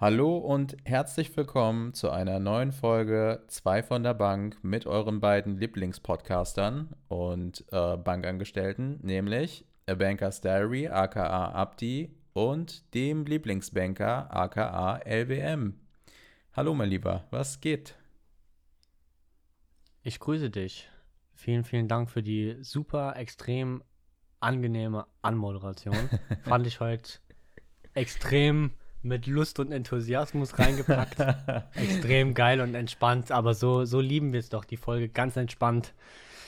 Hallo und herzlich willkommen zu einer neuen Folge 2 von der Bank mit euren beiden Lieblingspodcastern und äh, Bankangestellten, nämlich A Banker's Diary aka Abdi und dem Lieblingsbanker aka LWM. Hallo mein Lieber, was geht? Ich grüße dich. Vielen, vielen Dank für die super extrem angenehme Anmoderation. Fand ich heute extrem mit Lust und Enthusiasmus reingepackt. Extrem geil und entspannt, aber so, so lieben wir es doch, die Folge ganz entspannt.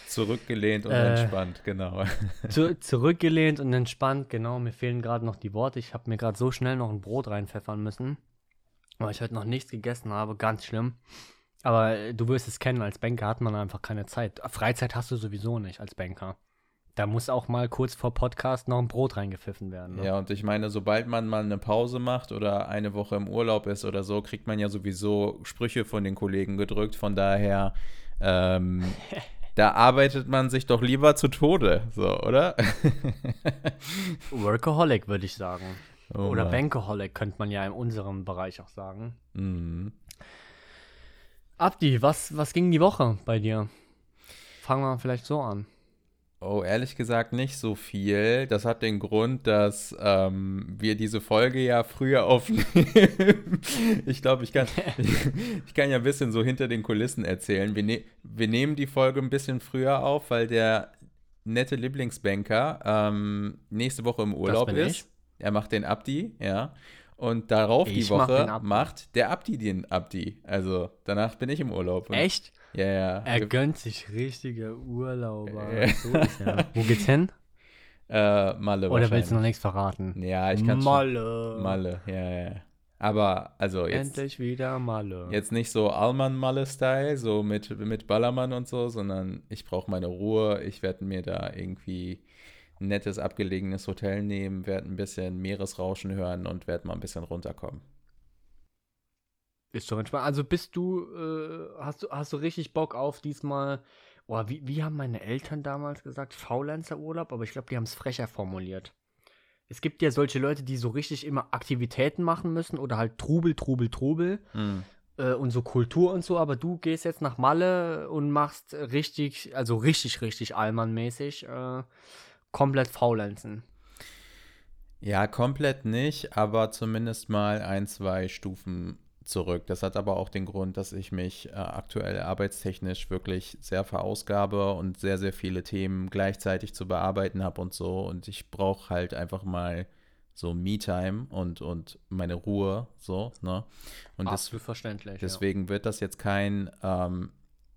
Zurückgelehnt und äh, entspannt, genau. Zu, zurückgelehnt und entspannt, genau. Mir fehlen gerade noch die Worte. Ich habe mir gerade so schnell noch ein Brot reinpfeffern müssen, weil ich heute noch nichts gegessen habe. Ganz schlimm. Aber äh, du wirst es kennen, als Banker hat man einfach keine Zeit. Freizeit hast du sowieso nicht als Banker. Da muss auch mal kurz vor Podcast noch ein Brot reingepfiffen werden. Ne? Ja, und ich meine, sobald man mal eine Pause macht oder eine Woche im Urlaub ist oder so, kriegt man ja sowieso Sprüche von den Kollegen gedrückt. Von daher, ähm, da arbeitet man sich doch lieber zu Tode, so, oder? Workaholic, würde ich sagen. Oh oder Bankaholic könnte man ja in unserem Bereich auch sagen. Mhm. Abdi, was, was ging die Woche bei dir? Fangen wir vielleicht so an. Oh, ehrlich gesagt nicht so viel. Das hat den Grund, dass ähm, wir diese Folge ja früher aufnehmen. ich glaube, ich kann, ich, kann ja ein bisschen so hinter den Kulissen erzählen. Wir, ne wir nehmen die Folge ein bisschen früher auf, weil der nette Lieblingsbanker ähm, nächste Woche im Urlaub ist. Ich. Er macht den Abdi, ja. Und darauf ich die Woche mach macht der Abdi den Abdi. Also danach bin ich im Urlaub. Echt? Ja, ja. Er gönnt sich richtige Urlauber. so ist er. Wo geht's hin? Äh, Malle Oder willst du noch nichts verraten? Ja, ich kann Malle. Schon. Malle, ja, ja. Aber, also jetzt. Endlich wieder Malle. Jetzt nicht so Allmann-Malle-Style, so mit, mit Ballermann und so, sondern ich brauche meine Ruhe. Ich werde mir da irgendwie ein nettes, abgelegenes Hotel nehmen, werde ein bisschen Meeresrauschen hören und werde mal ein bisschen runterkommen. Ist doch entspannt. Also bist du, äh, hast du, hast du richtig Bock auf diesmal, oh, wie, wie haben meine Eltern damals gesagt, Faulenzer-Urlaub, aber ich glaube, die haben es frecher formuliert. Es gibt ja solche Leute, die so richtig immer Aktivitäten machen müssen oder halt Trubel, Trubel, Trubel mhm. äh, und so Kultur und so, aber du gehst jetzt nach Malle und machst richtig, also richtig, richtig Allmann-mäßig äh, komplett faulenzen. Ja, komplett nicht, aber zumindest mal ein, zwei Stufen zurück. Das hat aber auch den Grund, dass ich mich äh, aktuell arbeitstechnisch wirklich sehr verausgabe und sehr, sehr viele Themen gleichzeitig zu bearbeiten habe und so. Und ich brauche halt einfach mal so Me-Time und, und meine Ruhe, so, ne? Und Absolut das, verständlich. Deswegen ja. wird das jetzt kein, ähm,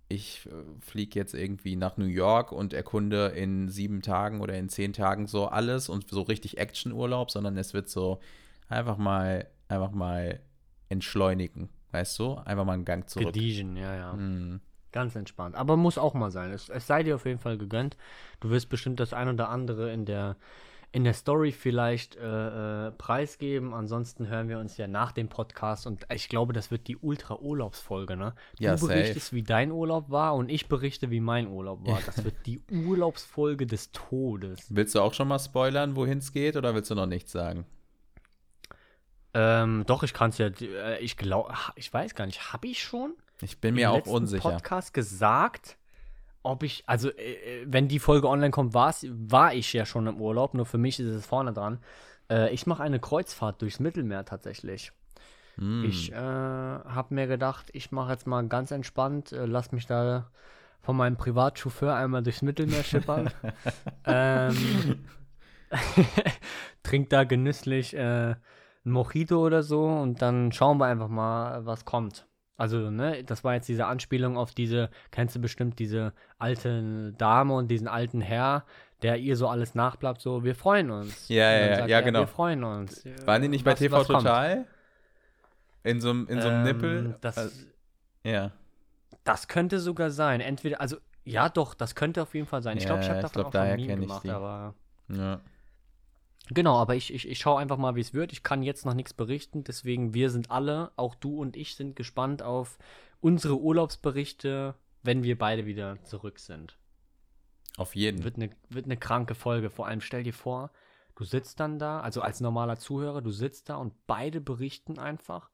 ich äh, fliege jetzt irgendwie nach New York und erkunde in sieben Tagen oder in zehn Tagen so alles und so richtig Action-Urlaub, sondern es wird so einfach mal, einfach mal entschleunigen, weißt du? Einfach mal einen Gang zurück. Gediegen, ja, ja. Mm. Ganz entspannt. Aber muss auch mal sein. Es, es sei dir auf jeden Fall gegönnt. Du wirst bestimmt das ein oder andere in der in der Story vielleicht äh, äh, preisgeben. Ansonsten hören wir uns ja nach dem Podcast und ich glaube, das wird die Ultra-Urlaubsfolge, ne? Du ja, berichtest, safe. wie dein Urlaub war und ich berichte, wie mein Urlaub war. Das wird die Urlaubsfolge des Todes. Willst du auch schon mal spoilern, wohin es geht, oder willst du noch nichts sagen? Ähm, doch, ich kann es ja, äh, ich glaube, ich weiß gar nicht, habe ich schon? Ich bin mir auch unsicher. Podcast gesagt, ob ich, also äh, äh wenn die Folge online kommt, war ich ja schon im Urlaub, nur für mich ist es vorne dran. Äh, ich mache eine Kreuzfahrt durchs Mittelmeer tatsächlich. Mm. Ich äh, habe mir gedacht, ich mache jetzt mal ganz entspannt, lass mich da von meinem Privatchauffeur einmal durchs Mittelmeer schippern. ähm, trink da genüsslich äh, ein Mojito oder so und dann schauen wir einfach mal, was kommt. Also, ne, das war jetzt diese Anspielung auf diese, kennst du bestimmt diese alte Dame und diesen alten Herr, der ihr so alles nachbleibt, so, wir freuen uns. Ja, ja, ja, ja, genau. Wir freuen uns. Waren die nicht was, bei TV Total? Kommt? In so einem ähm, Nippel? Das, also, ja. Das könnte sogar sein. Entweder, also, ja, doch, das könnte auf jeden Fall sein. Ich glaube, ich habe davon glaub, auch daher ein Meme gemacht, aber. Ja. Genau, aber ich, ich, ich schaue einfach mal, wie es wird. Ich kann jetzt noch nichts berichten, deswegen wir sind alle, auch du und ich, sind gespannt auf unsere Urlaubsberichte, wenn wir beide wieder zurück sind. Auf jeden. Wird eine, wird eine kranke Folge. Vor allem stell dir vor, du sitzt dann da, also als normaler Zuhörer, du sitzt da und beide berichten einfach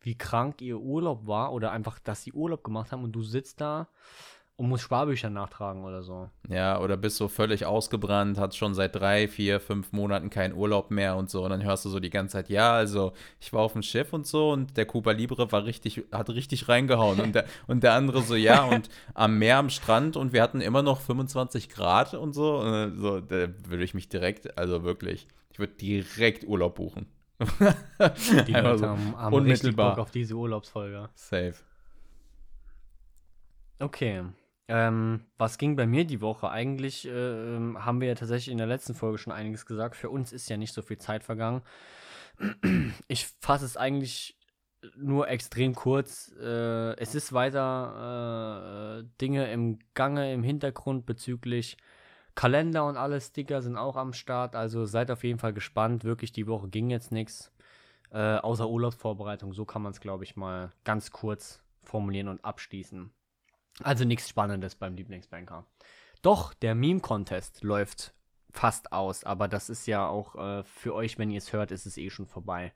wie krank ihr Urlaub war oder einfach, dass sie Urlaub gemacht haben und du sitzt da und musst Sparbücher nachtragen oder so. Ja, oder bist so völlig ausgebrannt, hast schon seit drei, vier, fünf Monaten keinen Urlaub mehr und so. Und dann hörst du so die ganze Zeit, ja, also ich war auf dem Schiff und so und der Cuba Libre war richtig, hat richtig reingehauen. und, der, und der andere so, ja, und am Meer, am Strand und wir hatten immer noch 25 Grad und so. Und so, da würde ich mich direkt, also wirklich, ich würde direkt Urlaub buchen. die Leute so haben, haben unmittelbar Bock auf diese Urlaubsfolge. Safe. Okay. Ähm, was ging bei mir die Woche? Eigentlich äh, ähm, haben wir ja tatsächlich in der letzten Folge schon einiges gesagt. Für uns ist ja nicht so viel Zeit vergangen. Ich fasse es eigentlich nur extrem kurz. Äh, es ist weiter äh, Dinge im Gange, im Hintergrund bezüglich Kalender und alle Sticker sind auch am Start. Also seid auf jeden Fall gespannt. Wirklich, die Woche ging jetzt nichts. Äh, außer Urlaubsvorbereitung. So kann man es, glaube ich, mal ganz kurz formulieren und abschließen. Also nichts Spannendes beim Lieblingsbanker. Doch, der Meme-Contest läuft fast aus, aber das ist ja auch äh, für euch, wenn ihr es hört, ist es eh schon vorbei.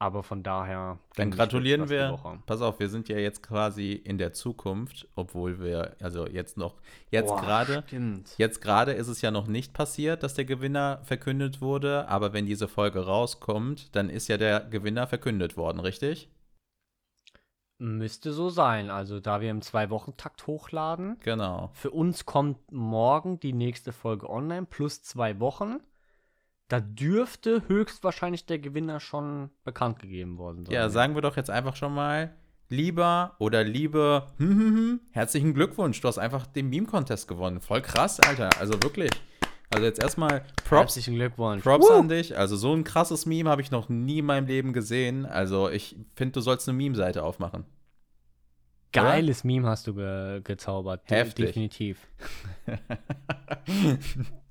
Aber von daher. Dann gratulieren wir. Pass auf, wir sind ja jetzt quasi in der Zukunft, obwohl wir, also jetzt noch, jetzt gerade, jetzt gerade ist es ja noch nicht passiert, dass der Gewinner verkündet wurde, aber wenn diese Folge rauskommt, dann ist ja der Gewinner verkündet worden, richtig? Müsste so sein. Also, da wir im Zwei-Wochen-Takt hochladen. Genau. Für uns kommt morgen die nächste Folge online, plus zwei Wochen. Da dürfte höchstwahrscheinlich der Gewinner schon bekannt gegeben worden sein. Ja, sagen wir doch jetzt einfach schon mal, lieber oder liebe, hm, hm, hm, herzlichen Glückwunsch. Du hast einfach den Meme-Contest gewonnen. Voll krass, Alter. Also wirklich. Also jetzt erstmal Props. Herzlichen Glückwunsch. Props Woo! an dich. Also so ein krasses Meme habe ich noch nie in meinem Leben gesehen. Also ich finde, du sollst eine Meme-Seite aufmachen. Geiles Oder? Meme hast du ge gezaubert. Heftig. Definitiv.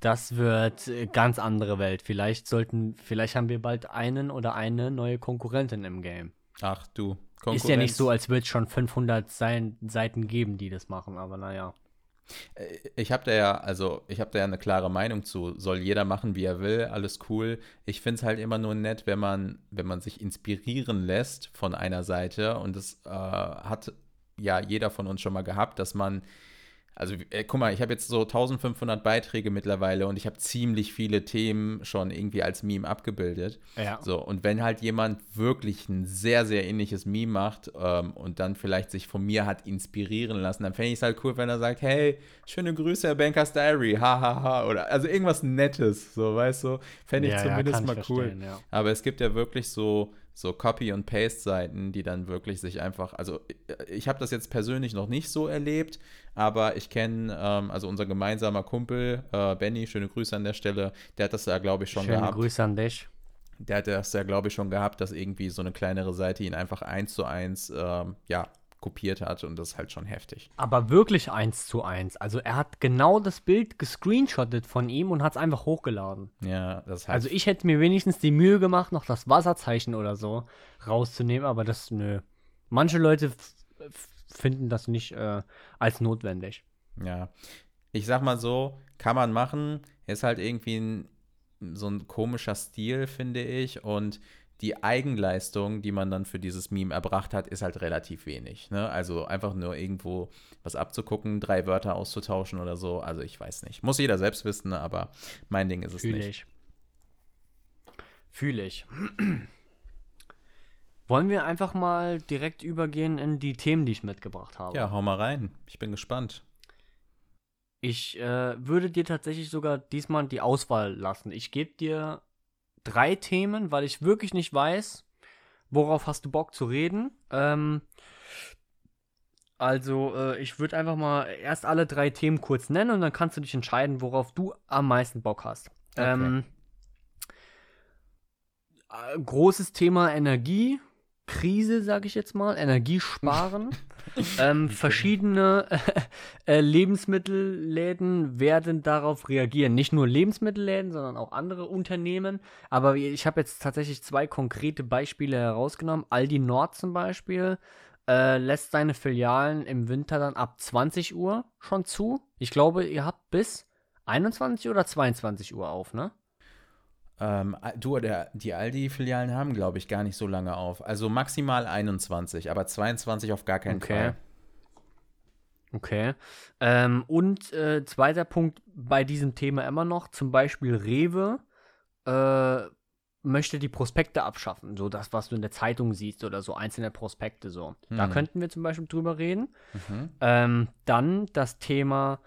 das wird ganz andere Welt. Vielleicht sollten, vielleicht haben wir bald einen oder eine neue Konkurrentin im Game. Ach du. Ist ja nicht so, als würde es schon 500 Seiten geben, die das machen, aber naja. Äh, ich habe da ja, also ich habe da ja eine klare Meinung zu. Soll jeder machen, wie er will, alles cool. Ich finde es halt immer nur nett, wenn man, wenn man sich inspirieren lässt von einer Seite und das äh, hat ja jeder von uns schon mal gehabt, dass man also, äh, guck mal, ich habe jetzt so 1500 Beiträge mittlerweile und ich habe ziemlich viele Themen schon irgendwie als Meme abgebildet. Ja. So, und wenn halt jemand wirklich ein sehr, sehr ähnliches Meme macht ähm, und dann vielleicht sich von mir hat inspirieren lassen, dann fände ich es halt cool, wenn er sagt: Hey, schöne Grüße, Herr Bankers Diary, hahaha. Ha, ha. Oder also irgendwas Nettes, so, weißt du? Fände ich ja, zumindest ja, mal cool. Ja. Aber es gibt ja wirklich so so Copy- und Paste-Seiten, die dann wirklich sich einfach, also ich habe das jetzt persönlich noch nicht so erlebt, aber ich kenne, ähm, also unser gemeinsamer Kumpel, äh, Benny, schöne Grüße an der Stelle, der hat das ja, glaube ich, schon schöne gehabt. Schöne Grüße an dich. Der hat das ja, glaube ich, schon gehabt, dass irgendwie so eine kleinere Seite ihn einfach eins zu eins, ähm, ja, kopiert hat und das ist halt schon heftig. Aber wirklich eins zu eins. Also er hat genau das Bild gescreenshottet von ihm und hat es einfach hochgeladen. Ja, das heißt. Also ich hätte mir wenigstens die Mühe gemacht, noch das Wasserzeichen oder so rauszunehmen, aber das, nö. Manche Leute finden das nicht äh, als notwendig. Ja. Ich sag mal so, kann man machen, ist halt irgendwie ein, so ein komischer Stil, finde ich. Und die Eigenleistung, die man dann für dieses Meme erbracht hat, ist halt relativ wenig. Ne? Also einfach nur irgendwo was abzugucken, drei Wörter auszutauschen oder so. Also ich weiß nicht. Muss jeder selbst wissen, aber mein Ding ist es Fühl nicht. Ich. Fühle ich. Wollen wir einfach mal direkt übergehen in die Themen, die ich mitgebracht habe? Ja, hau mal rein. Ich bin gespannt. Ich äh, würde dir tatsächlich sogar diesmal die Auswahl lassen. Ich gebe dir drei Themen, weil ich wirklich nicht weiß, worauf hast du Bock zu reden. Ähm, also, äh, ich würde einfach mal erst alle drei Themen kurz nennen und dann kannst du dich entscheiden, worauf du am meisten Bock hast. Okay. Ähm, äh, großes Thema Energie. Krise, sage ich jetzt mal, Energiesparen. ähm, verschiedene äh, Lebensmittelläden werden darauf reagieren. Nicht nur Lebensmittelläden, sondern auch andere Unternehmen. Aber ich habe jetzt tatsächlich zwei konkrete Beispiele herausgenommen. Aldi Nord zum Beispiel äh, lässt seine Filialen im Winter dann ab 20 Uhr schon zu. Ich glaube, ihr habt bis 21 oder 22 Uhr auf, ne? Ähm, du, der, die Aldi-Filialen haben, glaube ich, gar nicht so lange auf. Also maximal 21, aber 22 auf gar keinen Okay. Fall. Okay. Ähm, und äh, zweiter Punkt bei diesem Thema immer noch, zum Beispiel Rewe äh, möchte die Prospekte abschaffen, so das, was du in der Zeitung siehst oder so einzelne Prospekte so. Da Mhm. könnten wir zum Beispiel drüber reden. Mhm. Ähm, dann das Thema,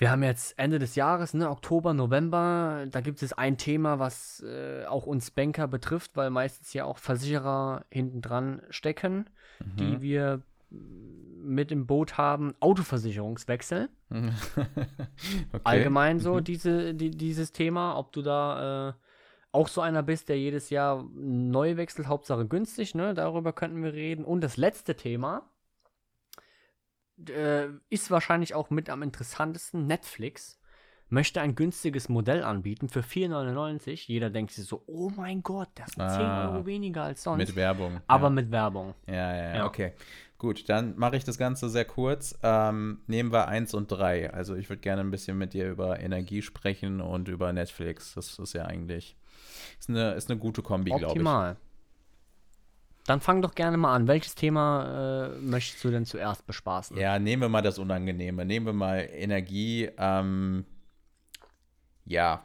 wir haben jetzt Ende des Jahres, ne, Oktober, November, da gibt es ein Thema, was äh, auch uns Banker betrifft, weil meistens ja auch Versicherer hinten dran stecken, die Mhm. wir mit im Boot haben, Autoversicherungswechsel. okay. Allgemein so Mhm. diese, die, dieses Thema, ob du da äh, auch so einer bist, der jedes Jahr neu wechselt, Hauptsache günstig, ne? Darüber könnten wir reden. Und das letzte Thema äh, ist wahrscheinlich auch mit am interessantesten. Netflix möchte ein günstiges Modell anbieten für 4,99. Jeder denkt sich so, oh mein Gott, das sind 10 Ah. Euro weniger als sonst. Mit Werbung. aber ja. mit Werbung. Ja, ja, ja, Ja. okay. Gut, dann mache ich das Ganze sehr kurz. Ähm, nehmen wir eins und drei. Also ich würde gerne ein bisschen mit dir über Energie sprechen und über Netflix. Das ist ja eigentlich ist eine, ist eine gute Kombi, glaube ich. Optimal. Dann fang doch gerne mal an. Welches Thema äh, möchtest du denn zuerst bespaßen? Ja, nehmen wir mal das Unangenehme. Nehmen wir mal Energie. Ähm, ja,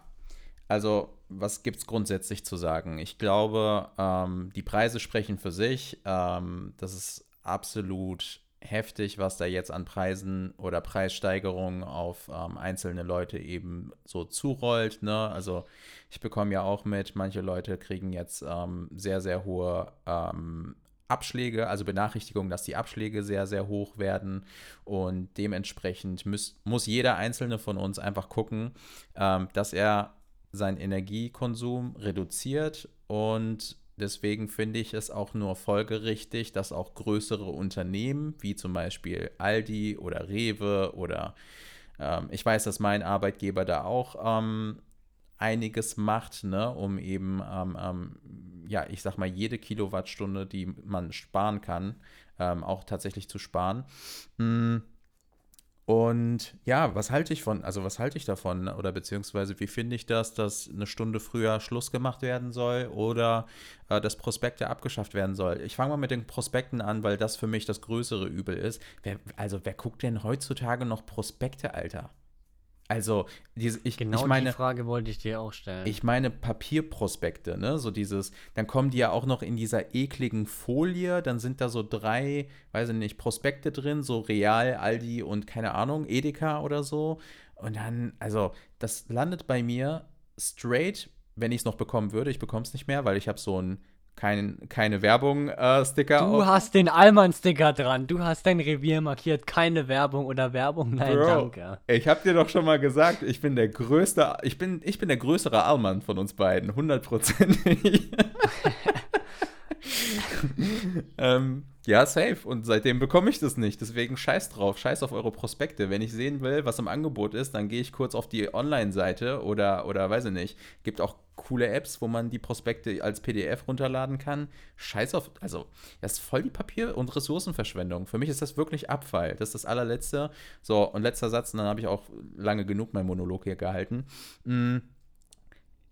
also was gibt es grundsätzlich zu sagen? Ich glaube, ähm, die Preise sprechen für sich. Ähm, das ist absolut heftig, was da jetzt an Preisen oder Preissteigerungen auf ähm, einzelne Leute eben so zurollt. Ne? Also ich bekomme ja auch mit, manche Leute kriegen jetzt ähm, sehr, sehr hohe ähm, Abschläge, also Benachrichtigungen, dass die Abschläge sehr, sehr hoch werden. Und dementsprechend muss, muss jeder einzelne von uns einfach gucken, ähm, dass er seinen Energiekonsum reduziert. Und deswegen finde ich es auch nur folgerichtig, dass auch größere Unternehmen, wie zum Beispiel Aldi oder Rewe oder ähm, ich weiß, dass mein Arbeitgeber da auch ähm, einiges macht, ne, um eben, ähm, ähm, ja, ich sag mal, jede Kilowattstunde, die man sparen kann, ähm, auch tatsächlich zu sparen. Mm. Und ja, was halte ich von, also was halte ich davon? Oder beziehungsweise wie finde ich das, dass eine Stunde früher Schluss gemacht werden soll oder äh, dass Prospekte abgeschafft werden soll? Ich fange mal mit den Prospekten an, weil das für mich das größere Übel ist. Wer, also wer guckt denn heutzutage noch Prospekte, Alter? Also, diese, ich, Genau ich meine, die Frage wollte ich dir auch stellen. ich meine Papierprospekte, ne? So dieses, dann kommen die ja auch noch in dieser ekligen Folie, dann sind da so drei, weiß ich nicht, Prospekte drin, so Real, Aldi und keine Ahnung, Edeka oder so. Und dann, also, das landet bei mir straight, wenn ich es noch bekommen würde. Ich bekomme es nicht mehr, weil ich habe so ein kein, keine Werbung-Sticker du hast den Allmann-Sticker dran. Du hast dein Revier markiert. Keine Werbung oder Werbung. Nein, Bro, danke. Ich habe dir doch schon mal gesagt, ich bin der größte, ich bin, ich bin der größere Allmann von uns beiden, hundertprozentig. ähm, ja, safe. Und seitdem bekomme ich das nicht. Deswegen scheiß drauf, scheiß auf eure Prospekte. Wenn ich sehen will, was im Angebot ist, dann gehe ich kurz auf die Online-Seite oder, oder weiß ich nicht. Gibt auch coole Apps, wo man die Prospekte als PDF runterladen kann. Scheiß auf, also, das ist voll die Papier- und Ressourcenverschwendung. Für mich ist das wirklich Abfall. Das ist das allerletzte. So, und letzter Satz, und dann habe ich auch lange genug meinen Monolog hier gehalten. Mm,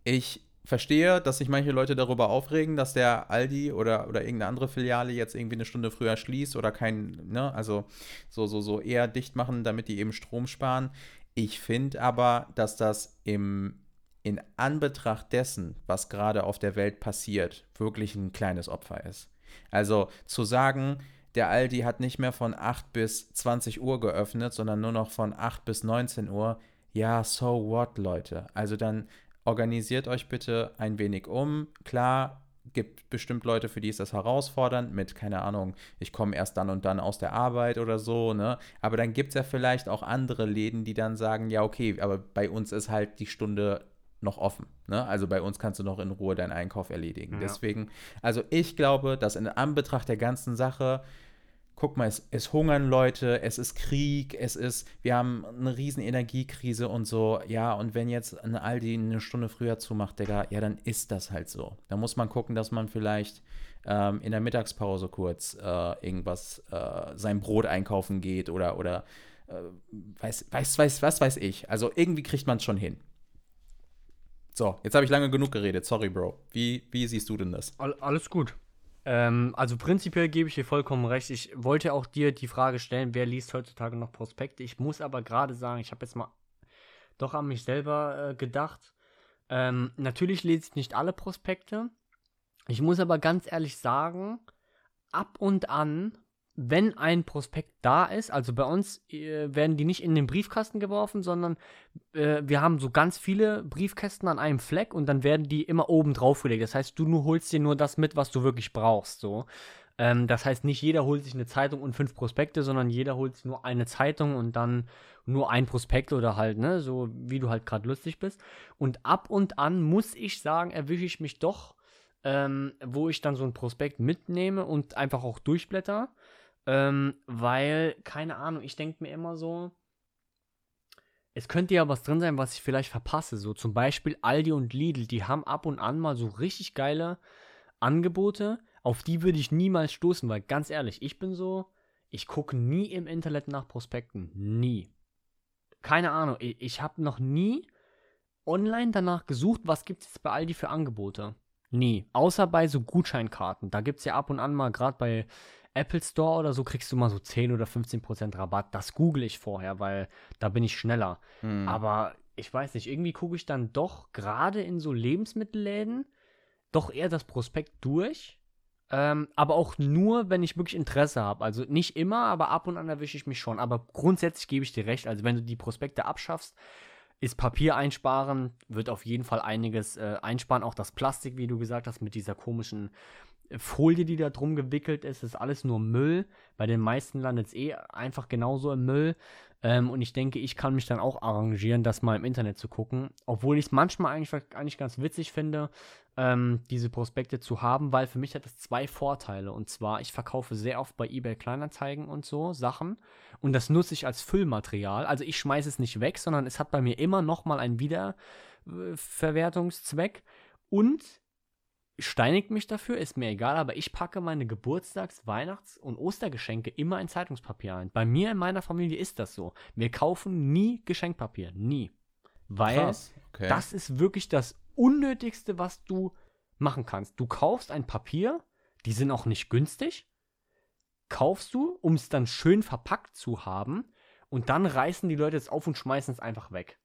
Ich verstehe, dass sich manche Leute darüber aufregen, dass der Aldi oder, oder irgendeine andere Filiale jetzt irgendwie eine Stunde früher schließt oder kein, ne, also so, so, so eher dicht machen, damit die eben Strom sparen. Ich finde aber, dass das im, in Anbetracht dessen, was gerade auf der Welt passiert, wirklich ein kleines Opfer ist. Also zu sagen, der Aldi hat nicht mehr von 8 bis 20 Uhr geöffnet, sondern nur noch von 8 bis 19 Uhr. Ja, so what, Leute. Also dann organisiert euch bitte ein wenig um. Klar, gibt bestimmt Leute, für die ist das herausfordernd mit, keine Ahnung, ich komme erst dann und dann aus der Arbeit oder so, ne? Aber dann gibt es ja vielleicht auch andere Läden, die dann sagen, ja, okay, aber bei uns ist halt die Stunde noch offen. Ne? Also bei uns kannst du noch in Ruhe deinen Einkauf erledigen. Ja. Deswegen, also ich glaube, dass in Anbetracht der ganzen Sache, guck mal, es, es hungern Leute, es ist Krieg, es ist, wir haben eine riesen Energiekrise und so, ja, und wenn jetzt ein Aldi eine Stunde früher zumacht, Digga, ja, dann ist das halt so. Da muss man gucken, dass man vielleicht ähm, in der Mittagspause kurz äh, irgendwas, äh, sein Brot einkaufen geht oder, oder äh, weiß, weiß, weiß, was weiß ich. Also irgendwie kriegt man es schon hin. So, jetzt habe ich lange genug geredet. Sorry, Bro. Wie, wie siehst du denn das? All, alles gut. Ähm, also prinzipiell gebe ich dir vollkommen recht. Ich wollte auch dir die Frage stellen, wer liest heutzutage noch Prospekte? Ich muss aber gerade sagen, ich habe jetzt mal doch an mich selber äh, gedacht. Ähm, natürlich lese ich nicht alle Prospekte. Ich muss aber ganz ehrlich sagen, ab und an wenn ein Prospekt da ist, also bei uns äh, werden die nicht in den Briefkasten geworfen, sondern äh, wir haben so ganz viele Briefkästen an einem Fleck und dann werden die immer oben drauf gelegt. Das heißt, du nur holst dir nur das mit, was du wirklich brauchst. So. Ähm, das heißt, nicht jeder holt sich eine Zeitung und fünf Prospekte, sondern jeder holt sich nur eine Zeitung und dann nur ein Prospekt oder halt, ne, so wie du halt gerade lustig bist. Und ab und an muss ich sagen, erwische ich mich doch, ähm, wo ich dann so ein Prospekt mitnehme und einfach auch durchblätter. Ähm, weil, keine Ahnung, ich denke mir immer so, es könnte ja was drin sein, was ich vielleicht verpasse. So zum Beispiel Aldi und Lidl, die haben ab und an mal so richtig geile Angebote, auf die würde ich niemals stoßen, weil ganz ehrlich, ich bin so, ich gucke nie im Internet nach Prospekten. Nie. Keine Ahnung, ich, ich habe noch nie online danach gesucht, was gibt es bei Aldi für Angebote. Nie. Außer bei so Gutscheinkarten. Da gibt es ja ab und an mal, gerade bei Apple Store oder so kriegst du mal so 10 oder 15 Prozent Rabatt. Das google ich vorher, weil da bin ich schneller. Hm. Aber ich weiß nicht, irgendwie gucke ich dann doch gerade in so Lebensmittelläden doch eher das Prospekt durch. Ähm, aber auch nur, wenn ich wirklich Interesse habe. Also nicht immer, aber ab und an erwische ich mich schon. Aber grundsätzlich gebe ich dir recht. Also wenn du die Prospekte abschaffst, ist Papier einsparen, wird auf jeden Fall einiges äh, einsparen. Auch das Plastik, wie du gesagt hast, mit dieser komischen Folie, die da drum gewickelt ist, ist alles nur Müll. Bei den meisten landet es eh einfach genauso im Müll. Ähm, und ich denke, ich kann mich dann auch arrangieren, das mal im Internet zu gucken. Obwohl ich es manchmal eigentlich, eigentlich ganz witzig finde, ähm, diese Prospekte zu haben, weil für mich hat das zwei Vorteile. Und zwar, ich verkaufe sehr oft bei eBay Kleinanzeigen und so Sachen. Und das nutze ich als Füllmaterial. Also ich schmeiße es nicht weg, sondern es hat bei mir immer nochmal einen Wiederverwertungszweck. Und steinigt mich dafür, ist mir egal, aber ich packe meine Geburtstags-, Weihnachts- und Ostergeschenke immer in Zeitungspapier ein. Bei mir in meiner Familie ist das so. Wir kaufen nie Geschenkpapier. Nie. Weil okay. das ist wirklich das Unnötigste, was du machen kannst. Du kaufst ein Papier, die sind auch nicht günstig. Kaufst du, um es dann schön verpackt zu haben. Und dann reißen die Leute es auf und schmeißen es einfach weg.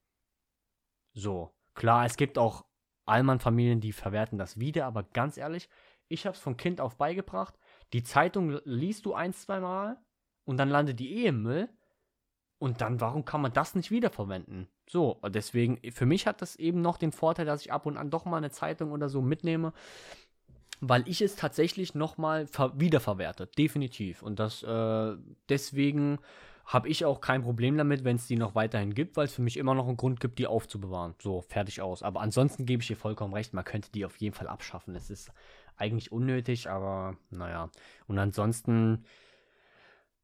So. Klar, es gibt auch Allmann-Familien, die verwerten das wieder, aber ganz ehrlich, ich habe es von Kind auf beigebracht. Die Zeitung liest du ein, zwei Mal und dann landet die eh im Müll. Und dann, warum kann man das nicht wiederverwenden? So, deswegen, für mich hat das eben noch den Vorteil, dass ich ab und an doch mal eine Zeitung oder so mitnehme, weil ich es tatsächlich nochmal wiederverwerte. Definitiv. Und das, äh, deswegen habe ich auch kein Problem damit, wenn es die noch weiterhin gibt, weil es für mich immer noch einen Grund gibt, die aufzubewahren. So, fertig aus. Aber ansonsten gebe ich dir vollkommen recht, man könnte die auf jeden Fall abschaffen. Es ist eigentlich unnötig, aber naja. Und ansonsten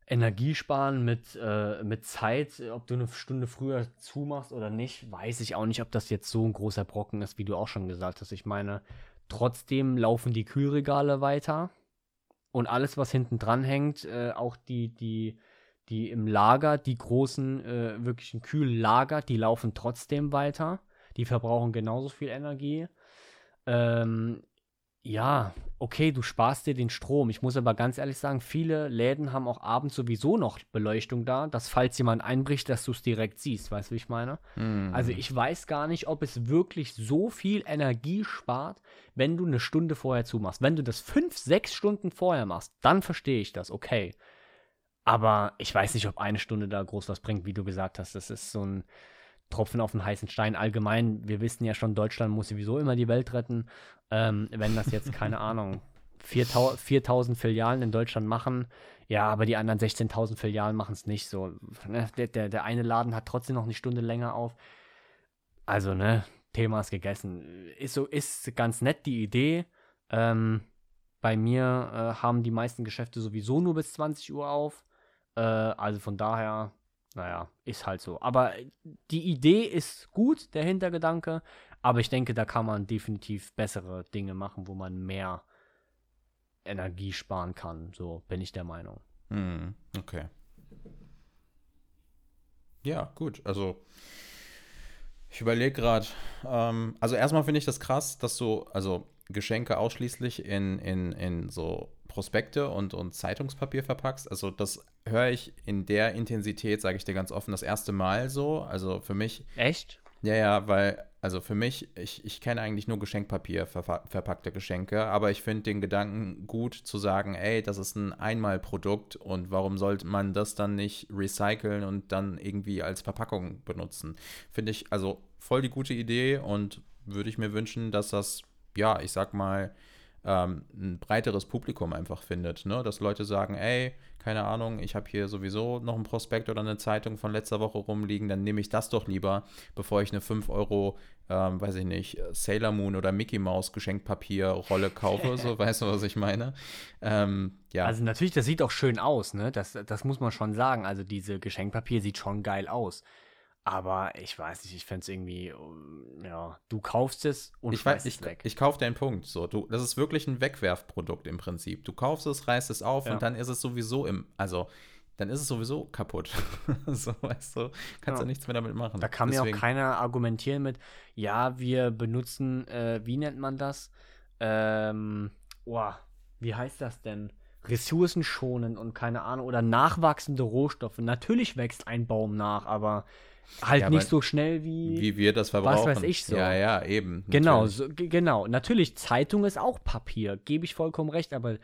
Energie sparen mit, äh, mit Zeit, ob du eine Stunde früher zumachst oder nicht, weiß ich auch nicht, ob das jetzt so ein großer Brocken ist, wie du auch schon gesagt hast. Ich meine, trotzdem laufen die Kühlregale weiter und alles, was hinten dran hängt, äh, auch die, die die im Lager, die großen, äh, wirklichen Kühllager, die laufen trotzdem weiter. Die verbrauchen genauso viel Energie. Ähm, ja, okay, du sparst dir den Strom. Ich muss aber ganz ehrlich sagen, viele Läden haben auch abends sowieso noch Beleuchtung da, dass falls jemand einbricht, dass du es direkt siehst. Weißt du, wie ich meine? Mm. Also ich weiß gar nicht, ob es wirklich so viel Energie spart, wenn du eine Stunde vorher zumachst. Wenn du das fünf, sechs Stunden vorher machst, dann verstehe ich das, okay. Aber ich weiß nicht, ob eine Stunde da groß was bringt, wie du gesagt hast. Das ist so ein Tropfen auf den heißen Stein. Allgemein, wir wissen ja schon, Deutschland muss sowieso immer die Welt retten. Ähm, wenn das jetzt, keine Ahnung, 4000 Filialen in Deutschland machen, ja, aber die anderen 16.000 Filialen machen es nicht so. Ne? Der, der, der eine Laden hat trotzdem noch eine Stunde länger auf. Also, ne, Thema ist gegessen. Ist so, ist ganz nett die Idee. Ähm, bei mir äh, haben die meisten Geschäfte sowieso nur bis 20 Uhr auf. Äh, also von daher, naja, ist halt so. Aber die Idee ist gut, der Hintergedanke. Aber ich denke, da kann man definitiv bessere Dinge machen, wo man mehr Energie sparen kann. So bin ich der Meinung. Hm, okay. Ja, gut. Also Ich überlege gerade. Ähm, also erstmal finde ich das krass, dass du also Geschenke ausschließlich in, in, in so Prospekte und, und Zeitungspapier verpackst. Also das höre ich in der Intensität, sage ich dir ganz offen, das erste Mal so. Also für mich. Echt? Ja, ja, weil, also für mich, ich, ich kenne eigentlich nur Geschenkpapier, ver verpackte Geschenke, aber ich finde den Gedanken gut zu sagen, ey, das ist ein Einmalprodukt und warum sollte man das dann nicht recyceln und dann irgendwie als Verpackung benutzen? Finde ich also voll die gute Idee und würde ich mir wünschen, dass das, ja, ich sag mal, ähm, ein breiteres Publikum einfach findet. Ne? Dass Leute sagen, ey, keine Ahnung, ich habe hier sowieso noch ein Prospekt oder eine Zeitung von letzter Woche rumliegen, dann nehme ich das doch lieber, bevor ich eine 5 Euro, ähm, weiß ich nicht, Sailor Moon oder Mickey Mouse Geschenkpapierrolle kaufe. so, weißt du, was ich meine? Ähm, ja. Also natürlich, das sieht auch schön aus, ne? Das, das muss man schon sagen. Also diese Geschenkpapier sieht schon geil aus. Aber ich weiß nicht, ich fände es irgendwie, äh, ja, du kaufst es und ich weiß, ich, weg. Ich kaufe deinen Punkt. So, du, das ist wirklich ein Wegwerfprodukt im Prinzip. Du kaufst es, reißt es auf ja. und dann ist es sowieso im, also dann ist es sowieso kaputt. so, weißt du, kannst ja. du nichts mehr damit machen. Da kann Deswegen. mir auch keiner argumentieren mit, ja, wir benutzen, äh, wie nennt man das? Ähm, oh, wie heißt das denn? Ressourcen schonen und keine Ahnung, oder nachwachsende Rohstoffe. Natürlich wächst ein Baum nach, aber Halt ja, nicht so schnell wie. Wie wir das verbrauchen. Was weiß ich so. Ja, ja, eben. Genau, so, genau. Natürlich, Zeitung ist auch Papier, gebe ich vollkommen recht, aber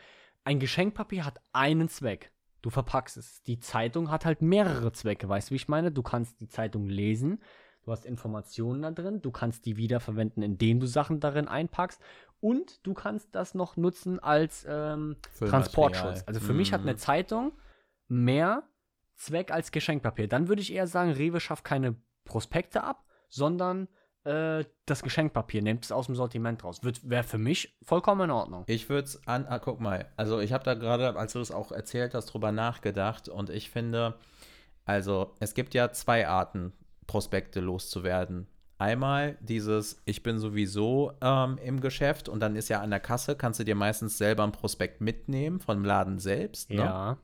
ein Geschenkpapier hat einen Zweck. Du verpackst es. Die Zeitung hat halt mehrere Zwecke, weißt du, wie ich meine? Du kannst die Zeitung lesen, du hast Informationen da drin, du kannst die wiederverwenden, indem du Sachen darin einpackst und du kannst das noch nutzen als ähm, Transportschutz. Also für mhm. mich hat eine mhm. Zeitung mehr Zweck als Geschenkpapier. Dann würde ich eher sagen, Rewe schafft keine Prospekte ab, sondern äh, das Geschenkpapier, nimmt es aus dem Sortiment raus. Wäre für mich vollkommen in Ordnung. Ich würde es an, ah, guck mal, also ich habe da gerade, als du es auch erzählt hast, drüber nachgedacht und ich finde, also es gibt ja zwei Arten, Prospekte loszuwerden. Einmal dieses, ich bin sowieso ähm, im Geschäft und dann ist ja an der Kasse, kannst du dir meistens selber ein Prospekt mitnehmen vom Laden selbst. Ne? Ja.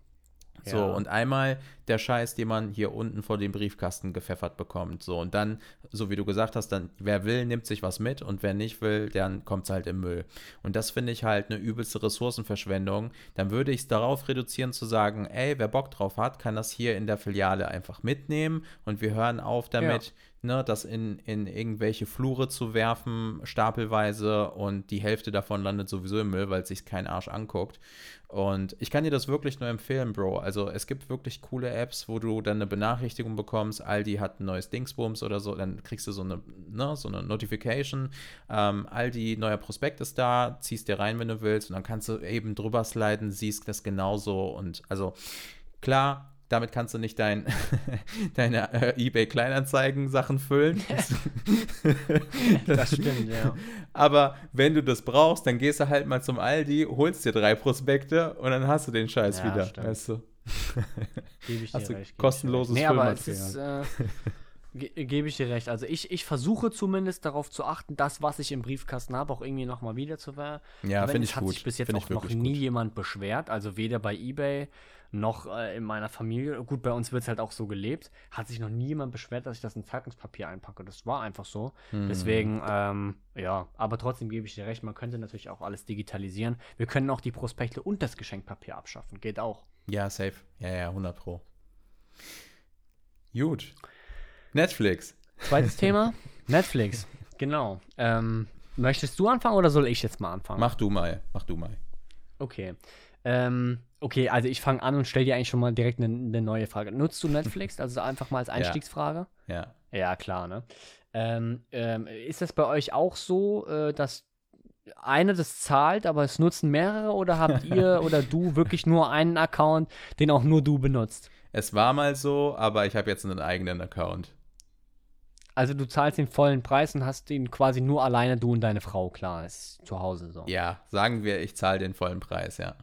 So, und einmal der Scheiß, den man hier unten vor dem Briefkasten gepfeffert bekommt. So, und dann, so wie du gesagt hast, dann, wer will, nimmt sich was mit und wer nicht will, dann kommt es halt im Müll. Und das finde ich halt eine übelste Ressourcenverschwendung. Dann würde ich es darauf reduzieren zu sagen, ey, wer Bock drauf hat, kann das hier in der Filiale einfach mitnehmen und wir hören auf damit, ja ne, das in, in irgendwelche Flure zu werfen, stapelweise und die Hälfte davon landet sowieso im Müll, weil es sich kein Arsch anguckt. Und ich kann dir das wirklich nur empfehlen, Bro. Also es gibt wirklich coole Apps, wo du dann eine Benachrichtigung bekommst, Aldi hat ein neues Dingsbums oder so, dann kriegst du so eine, ne, so eine Notification. Ähm, Aldi, neuer Prospekt ist da, ziehst dir rein, wenn du willst, und dann kannst du eben drüber sliden, siehst das genauso. Und also klar, damit kannst du nicht dein, deine äh, eBay Kleinanzeigen Sachen füllen. das stimmt, ja. Aber wenn du das brauchst, dann gehst du halt mal zum Aldi, holst dir drei Prospekte und dann hast du den Scheiß ja, wieder, stimmt. weißt du? Gebe ich dir recht. Kostenloses nee, aber es ist, äh, ge gebe ich dir recht. Also ich, ich versuche zumindest darauf zu achten, das, was ich im Briefkasten habe, auch irgendwie nochmal wieder zu ver Ja, finde ich hat gut. sich bis jetzt auch noch nie gut. jemand beschwert. Also weder bei eBay noch äh, in meiner Familie, gut, bei uns wird es halt auch so gelebt, hat sich noch nie jemand beschwert, dass ich das in Zeitungspapier einpacke. Das war einfach so. Mhm. Deswegen, ähm, ja, aber trotzdem gebe ich dir recht, man könnte natürlich auch alles digitalisieren. Wir können auch die Prospekte und das Geschenkpapier abschaffen. Geht auch. Ja, safe. Ja, ja, 100 Pro. Gut. Netflix. Zweites Thema: Netflix. Genau. Ähm, möchtest du anfangen oder soll ich jetzt mal anfangen? Mach du mal. Mach du mal. Okay. Ähm, okay, also ich fange an und stelle dir eigentlich schon mal direkt eine, eine, neue Frage. Nutzt du Netflix? Also einfach mal als Einstiegsfrage? Ja. Ja, ja klar, ne? Ähm, ähm, ist das bei euch auch so, äh, dass einer das zahlt, aber es nutzen mehrere oder habt ihr oder du wirklich nur einen Account, den auch nur du benutzt? Es war mal so, aber ich habe jetzt einen eigenen Account. Also du zahlst den vollen Preis und hast ihn quasi nur alleine du und deine Frau, klar, ist zu Hause so. Ja, sagen wir, ich zahle den vollen Preis, ja.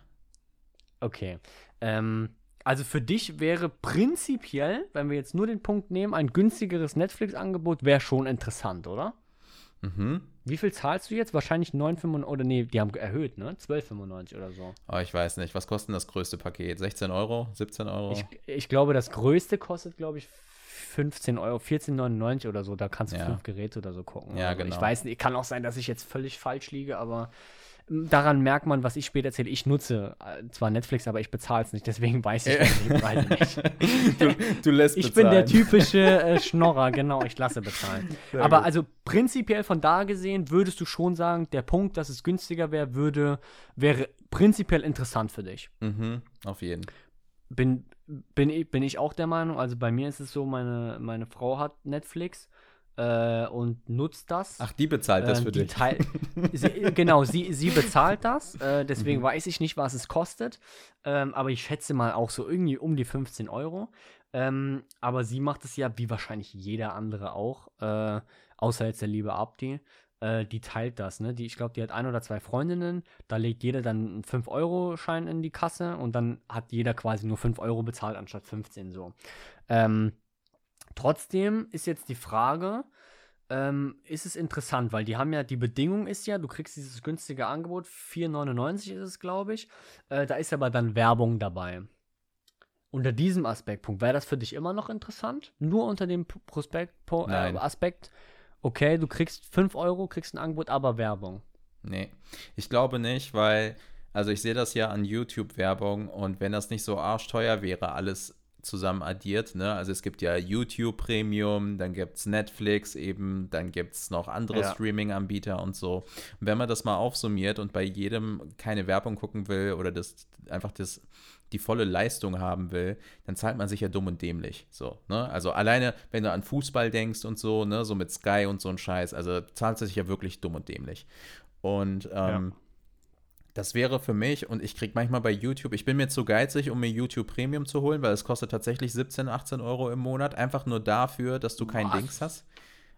Okay. Ähm, also für dich wäre prinzipiell, wenn wir jetzt nur den Punkt nehmen, ein günstigeres Netflix-Angebot wäre schon interessant, oder? Mhm. Wie viel zahlst du jetzt? Wahrscheinlich 9,95 oder nee, die haben erhöht, ne? 12,95 oder so. Oh, ich weiß nicht. Was kostet das größte Paket? 16 Euro? 17 Euro? Ich, ich glaube, das größte kostet, glaube ich, 15 Euro, 14,99 oder so. Da kannst du Ja. fünf Geräte oder so gucken. Ja, oder so. genau. Ich weiß nicht, kann auch sein, dass ich jetzt völlig falsch liege, aber daran merkt man, was ich später erzähle. Ich nutze äh, zwar Netflix, aber ich bezahle es nicht. Deswegen weiß ich das eben beide nicht. Du, du lässt Ich bin der bezahlen. typische äh, Schnorrer, genau, ich lasse bezahlen. Sehr Aber gut. also prinzipiell von da gesehen würdest du schon sagen, der Punkt, dass es günstiger wäre, würde, wäre prinzipiell interessant für dich. Mhm, auf jeden. Bin, bin, ich, bin ich auch der Meinung, also bei mir ist es so, meine, meine Frau hat Netflix äh, und nutzt das. Ach, die bezahlt das Ähm, für dich. Sie, genau, sie, sie bezahlt das, äh, deswegen Mhm. weiß ich nicht, was es kostet. Ähm, aber ich schätze mal auch so irgendwie um die 15 Euro. Ähm, aber sie macht es ja, wie wahrscheinlich jeder andere auch, äh, außer jetzt der liebe Abdi. Äh, die teilt das, ne? Die, ich glaube, die hat ein oder zwei Freundinnen. Da legt jeder dann einen 5-Euro-Schein in die Kasse und dann hat jeder quasi nur 5 Euro bezahlt anstatt 15 so. Ähm, trotzdem ist jetzt die Frage, ähm, ist es interessant, weil die haben ja, die Bedingung ist ja, du kriegst dieses günstige Angebot, 4,99 ist es, glaube ich. Äh, da ist aber dann Werbung dabei. Unter diesem Aspektpunkt, wäre das für dich immer noch interessant? Nur unter dem Prospekt, po, äh. Aspekt, okay, du kriegst 5 Euro, kriegst ein Angebot, aber Werbung. Nee, ich glaube nicht, weil, also ich sehe das ja an YouTube-Werbung und wenn das nicht so arschteuer wäre, alles zusammen addiert, ne? Also es gibt ja YouTube Premium, dann gibt es Netflix eben, dann gibt es noch andere Ja. Streaming-Anbieter und so. Und wenn man das mal aufsummiert und bei jedem keine Werbung gucken will oder das einfach das die volle Leistung haben will, dann zahlt man sich ja dumm und dämlich. So, ne? Also alleine, wenn du an Fußball denkst und so, ne, so mit Sky und so ein Scheiß, also zahlt sich ja wirklich dumm und dämlich. Und ähm, das wäre für mich, und ich kriege manchmal bei YouTube, ich bin mir zu geizig, um mir YouTube Premium zu holen, weil es kostet tatsächlich 17, 18 Euro im Monat, einfach nur dafür, dass du kein Was? Dings hast.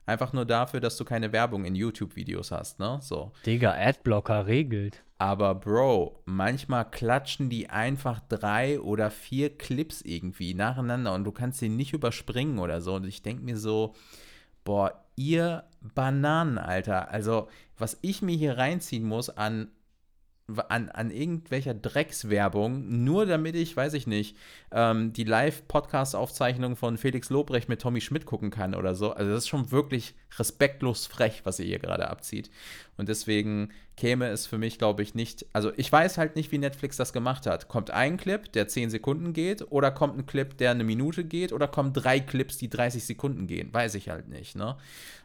Einfach nur dafür, dass du keine Werbung in YouTube-Videos hast, ne? So. Digga, Adblocker regelt. Aber Bro, manchmal klatschen die einfach drei oder vier Clips irgendwie nacheinander und du kannst sie nicht überspringen oder so. Und ich denke mir so, boah, ihr Bananen, Alter. Also, was ich mir hier reinziehen muss an, an, an irgendwelcher Dreckswerbung, nur damit ich, weiß ich nicht, ähm, die Live-Podcast-Aufzeichnung von Felix Lobrecht mit Tommy Schmidt gucken kann oder so. Also, das ist schon wirklich respektlos frech, was ihr hier gerade abzieht. Und deswegen käme es für mich, glaube ich, nicht. Also, ich weiß halt nicht, wie Netflix das gemacht hat. Kommt ein Clip, der 10 Sekunden geht, oder kommt ein Clip, der eine Minute geht, oder kommen drei Clips, die 30 Sekunden gehen? Weiß ich halt nicht, ne?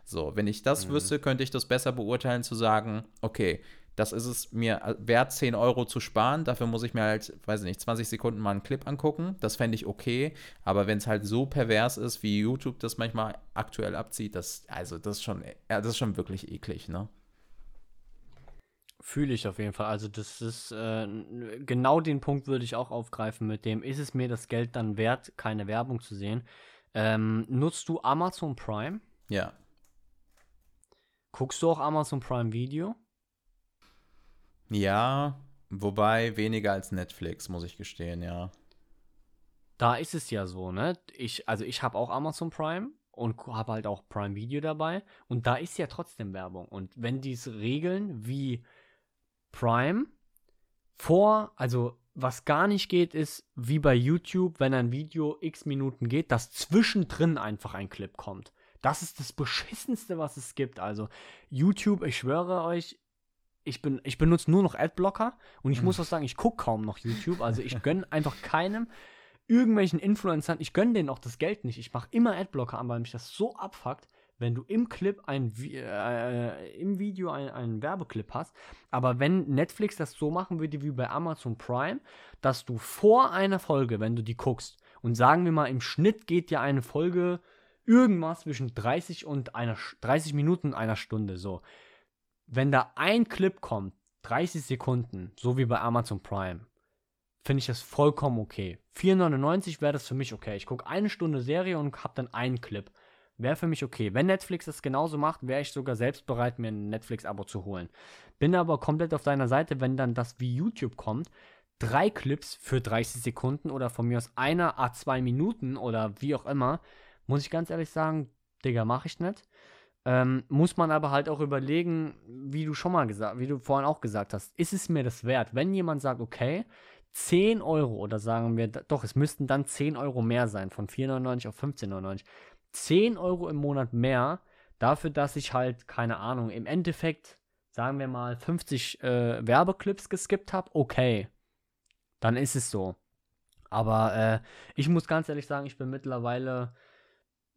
So, wenn ich das wüsste, könnte ich das besser beurteilen, zu sagen, okay, das ist es mir wert, 10 Euro zu sparen. Dafür muss ich mir halt, weiß ich nicht, 20 Sekunden mal einen Clip angucken. Das fände ich okay. Aber wenn es halt so pervers ist, wie YouTube das manchmal aktuell abzieht, das, also das ist schon, ja, das ist schon wirklich eklig, ne? Fühle ich auf jeden Fall. Also das ist äh, genau den Punkt würde ich auch aufgreifen mit dem, ist es mir das Geld dann wert, keine Werbung zu sehen? Ähm, nutzt du Amazon Prime? Ja. Guckst du auch Amazon Prime Video? Ja, wobei weniger als Netflix, muss ich gestehen, ja. Da ist es ja so, ne? Ich, also ich habe auch Amazon Prime und habe halt auch Prime Video dabei und da ist ja trotzdem Werbung. Und wenn die es regeln wie Prime vor, also was gar nicht geht, ist wie bei YouTube, wenn ein Video x Minuten geht, dass zwischendrin einfach ein Clip kommt. Das ist das Beschissenste, was es gibt. Also YouTube, ich schwöre euch, ich, bin, ich benutze nur noch Adblocker und ich muss auch sagen, ich gucke kaum noch YouTube. Also ich gönne einfach keinem irgendwelchen Influencern, ich gönne denen auch das Geld nicht. Ich mache immer Adblocker an, weil mich das so abfuckt, wenn du im Clip ein äh, im Video ein- einen Werbeclip hast. Aber wenn Netflix das so machen würde wie bei Amazon Prime, dass du vor einer Folge, wenn du die guckst, und sagen wir mal, im Schnitt geht ja eine Folge irgendwas zwischen 30 und einer Sch- 30 Minuten und einer Stunde so. Wenn da ein Clip kommt, 30 Sekunden, so wie bei Amazon Prime, finde ich das vollkommen okay. 4,99 wäre das für mich okay. Ich gucke eine Stunde Serie und habe dann einen Clip. Wäre für mich okay. Wenn Netflix das genauso macht, wäre ich sogar selbst bereit, mir ein Netflix-Abo zu holen. Bin aber komplett auf deiner Seite, wenn dann das wie YouTube kommt. Drei Clips für 30 Sekunden oder von mir aus einer a zwei Minuten oder wie auch immer, muss ich ganz ehrlich sagen, Digga, mache ich nicht. Ähm, muss man aber halt auch überlegen, wie du schon mal gesagt, wie du vorhin auch gesagt hast, ist es mir das wert? Wenn jemand sagt, okay, 10 Euro oder sagen wir, doch, es müssten dann 10 Euro mehr sein, von 4,99 auf 15,99. 10 Euro im Monat mehr dafür, dass ich halt, keine Ahnung, im Endeffekt, sagen wir mal, 50 äh, Werbeclips geskippt habe, okay. Dann ist es so. Aber äh, ich muss ganz ehrlich sagen, ich bin mittlerweile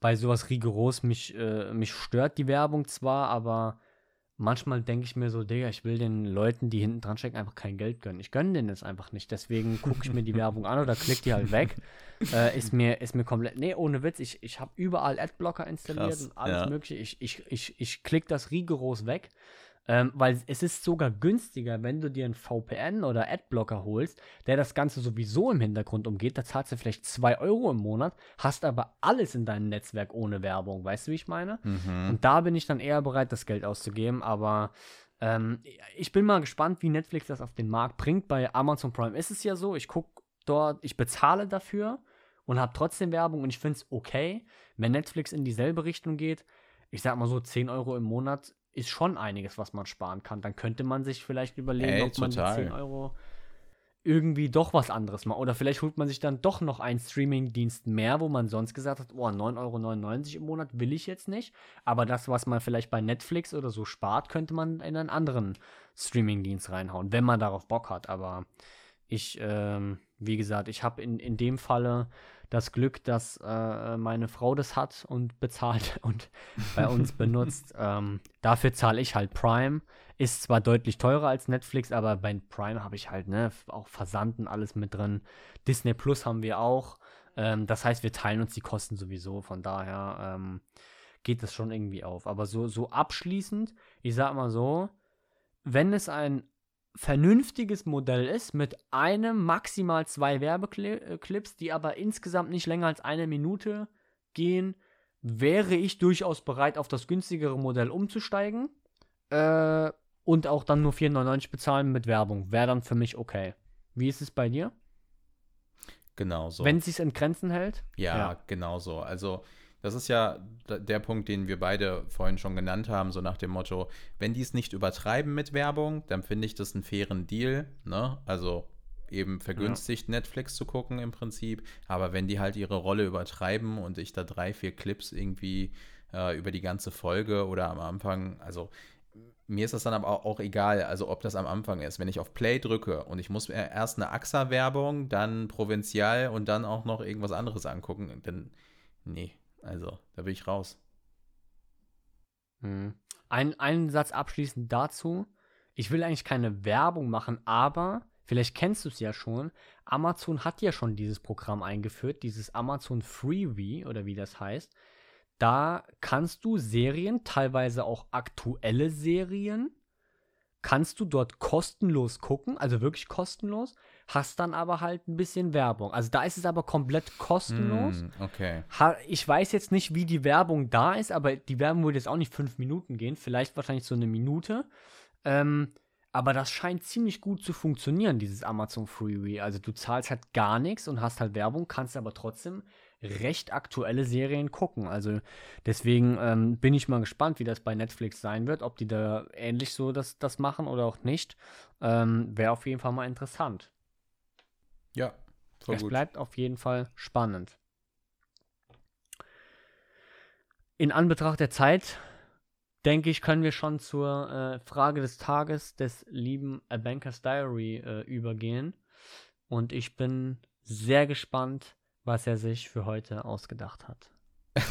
bei sowas rigoros. Mich, äh, mich stört die Werbung zwar, aber manchmal denke ich mir so, Digga, ich will den Leuten, die hinten dran stecken, einfach kein Geld gönnen. Ich gönne denen das einfach nicht. Deswegen gucke ich mir die Werbung an oder klick die halt weg. Äh, ist, mir, ist mir komplett. Nee, ohne Witz, ich, ich habe überall Adblocker installiert Krass, und alles ja. mögliche. Ich, ich, ich, ich klicke das rigoros weg. Ähm, weil es ist sogar günstiger, wenn du dir einen VPN oder Adblocker holst, der das Ganze sowieso im Hintergrund umgeht. Da zahlst du vielleicht 2 Euro im Monat, hast aber alles in deinem Netzwerk ohne Werbung. Weißt du, wie ich meine? Mhm. Und da bin ich dann eher bereit, das Geld auszugeben. Aber ähm, ich bin mal gespannt, wie Netflix das auf den Markt bringt. Bei Amazon Prime ist es ja so, ich gucke dort, ich bezahle dafür und habe trotzdem Werbung und ich finde es okay, wenn Netflix in dieselbe Richtung geht. Ich sag mal so, 10 Euro im Monat ist schon einiges, was man sparen kann. Dann könnte man sich vielleicht überlegen, Ey, ob man total. die 10 Euro irgendwie doch was anderes macht. Oder vielleicht holt man sich dann doch noch einen Streaming-Dienst mehr, wo man sonst gesagt hat, oh, 9,99 Euro im Monat will ich jetzt nicht. Aber das, was man vielleicht bei Netflix oder so spart, könnte man in einen anderen Streaming-Dienst reinhauen, wenn man darauf Bock hat. Aber ich, ähm, wie gesagt, ich habe in, in dem Falle das Glück, dass äh, meine Frau das hat und bezahlt und bei uns benutzt. Ähm, dafür zahle ich halt Prime. Ist zwar deutlich teurer als Netflix, aber bei Prime habe ich halt ne, auch Versanden, alles mit drin. Disney Plus haben wir auch. Ähm, das heißt, wir teilen uns die Kosten sowieso. Von daher ähm, geht das schon irgendwie auf. Aber so, so abschließend, ich sag mal so, wenn es ein vernünftiges Modell ist mit einem, maximal zwei Werbeclips, die aber insgesamt nicht länger als eine Minute gehen, wäre ich durchaus bereit, auf das günstigere Modell umzusteigen äh, und auch dann nur 4,99 bezahlen mit Werbung. Wäre dann für mich okay. Wie ist es bei dir? Genau so. Wenn es sich in Grenzen hält? Ja, ja, genau so. Also das ist ja der Punkt, den wir beide vorhin schon genannt haben, so nach dem Motto, wenn die es nicht übertreiben mit Werbung, dann finde ich das einen fairen Deal, ne? Also eben vergünstigt ja. Netflix zu gucken im Prinzip, aber wenn die halt ihre Rolle übertreiben und ich da drei, vier Clips irgendwie äh, über die ganze Folge oder am Anfang, also mir ist das dann aber auch, egal, also ob das am Anfang ist. Wenn ich auf Play drücke und ich muss erst eine AXA-Werbung, dann Provinzial und dann auch noch irgendwas anderes angucken, dann nee, also, da bin ich raus. Hm. Ein, einen Satz abschließend dazu. Ich will eigentlich keine Werbung machen, aber vielleicht kennst du es ja schon. Amazon hat ja schon dieses Programm eingeführt, dieses Amazon Freebie oder wie das heißt. Da kannst du Serien, teilweise auch aktuelle Serien, kannst du dort kostenlos gucken, also wirklich kostenlos, hast dann aber halt ein bisschen Werbung. Also da ist es aber komplett kostenlos. Mm, okay. ich weiß jetzt nicht, wie die Werbung da ist, aber die Werbung würde jetzt auch nicht fünf Minuten gehen, vielleicht wahrscheinlich so eine Minute. Ähm, aber das scheint ziemlich gut zu funktionieren, dieses Amazon Freebie. Also du zahlst halt gar nichts und hast halt Werbung, kannst aber trotzdem recht aktuelle Serien gucken. Also deswegen ähm, bin ich mal gespannt, wie das bei Netflix sein wird, ob die da ähnlich so das, das machen oder auch nicht. Ähm, Wäre auf jeden Fall mal interessant. Ja, voll es gut. bleibt auf jeden Fall spannend. In Anbetracht der Zeit, denke ich, können wir schon zur äh, Frage des Tages des lieben A Banker's Diary äh, übergehen. Und ich bin sehr gespannt, was er sich für heute ausgedacht hat.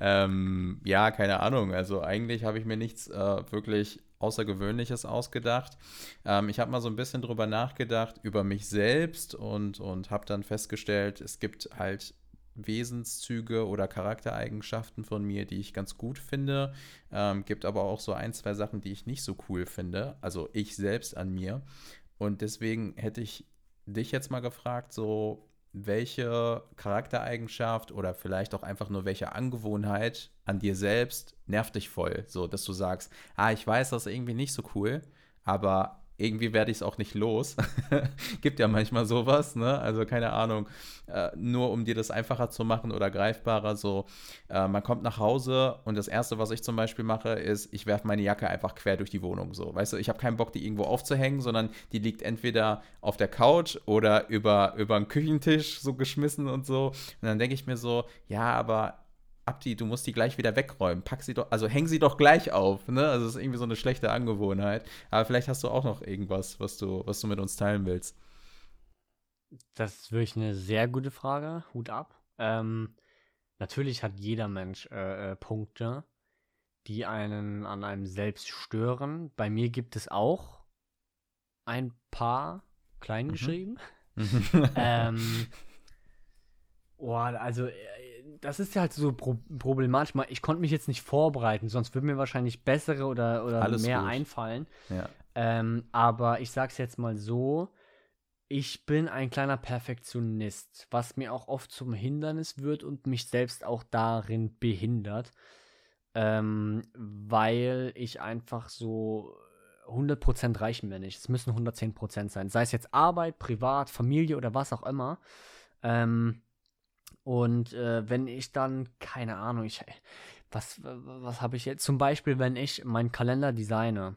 ähm, ja, keine Ahnung. Also eigentlich habe ich mir nichts äh, wirklich Außergewöhnliches ausgedacht. Ähm, ich habe mal so ein bisschen drüber nachgedacht, über mich selbst und, und habe dann festgestellt, es gibt halt Wesenszüge oder Charaktereigenschaften von mir, die ich ganz gut finde. Ähm, gibt aber auch so ein, zwei Sachen, die ich nicht so cool finde. Also ich selbst an mir. Und deswegen hätte ich dich jetzt mal gefragt, so welche Charaktereigenschaft oder vielleicht auch einfach nur welche Angewohnheit an dir selbst nervt dich voll, so dass du sagst, ah, ich weiß, das ist irgendwie nicht so cool, aber irgendwie werde ich es auch nicht los. Gibt ja manchmal sowas, ne? Also keine Ahnung, äh, nur um dir das einfacher zu machen oder greifbarer, so, äh, man kommt nach Hause und das Erste, was ich zum Beispiel mache, ist, ich werfe meine Jacke einfach quer durch die Wohnung, so, weißt du, ich habe keinen Bock, die irgendwo aufzuhängen, sondern die liegt entweder auf der Couch oder über, über den Küchentisch so geschmissen und so. Und dann denke ich mir so, ja, aber Abdi, du musst die gleich wieder wegräumen. Pack sie doch, also häng sie doch gleich auf, ne? Also das ist irgendwie so eine schlechte Angewohnheit. Aber vielleicht hast du auch noch irgendwas, was du, was du mit uns teilen willst. Das ist wirklich eine sehr gute Frage. Hut ab. Ähm, natürlich hat jeder Mensch äh, äh, Punkte, die einen an einem selbst stören. Bei mir gibt es auch ein paar klein geschrieben. Mhm. ähm, oh, also äh, das ist ja halt so pro problematisch. Ich konnte mich jetzt nicht vorbereiten, sonst würde mir wahrscheinlich bessere oder, oder mehr gut. einfallen. Ja. Ähm, aber ich sag's jetzt mal so: Ich bin ein kleiner Perfektionist, was mir auch oft zum Hindernis wird und mich selbst auch darin behindert. Ähm, weil ich einfach so 100% reichen mir nicht. Es müssen 110% sein. Sei es jetzt Arbeit, Privat, Familie oder was auch immer. Ähm, und äh, wenn ich dann, keine Ahnung, ich, was, was habe ich jetzt? Zum Beispiel, wenn ich meinen Kalender designe,